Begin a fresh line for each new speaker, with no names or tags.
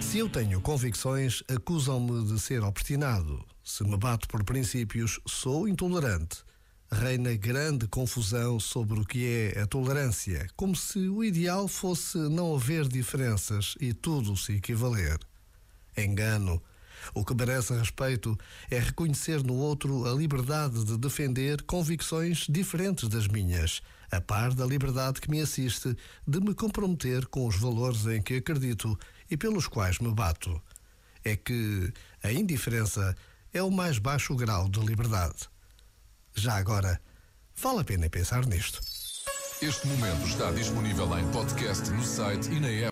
Se eu tenho convicções, acusam-me de ser obstinado. Se me bato por princípios, sou intolerante. Reina grande confusão sobre o que é a tolerância, como se o ideal fosse não haver diferenças e tudo se equivaler. Engano. O que merece respeito é reconhecer no outro a liberdade de defender convicções diferentes das minhas, a par da liberdade que me assiste de me comprometer com os valores em que acredito e pelos quais me bato. É que a indiferença é o mais baixo grau de liberdade. Já agora, vale a pena pensar nisto.
Este momento está disponível em podcast no site e na app.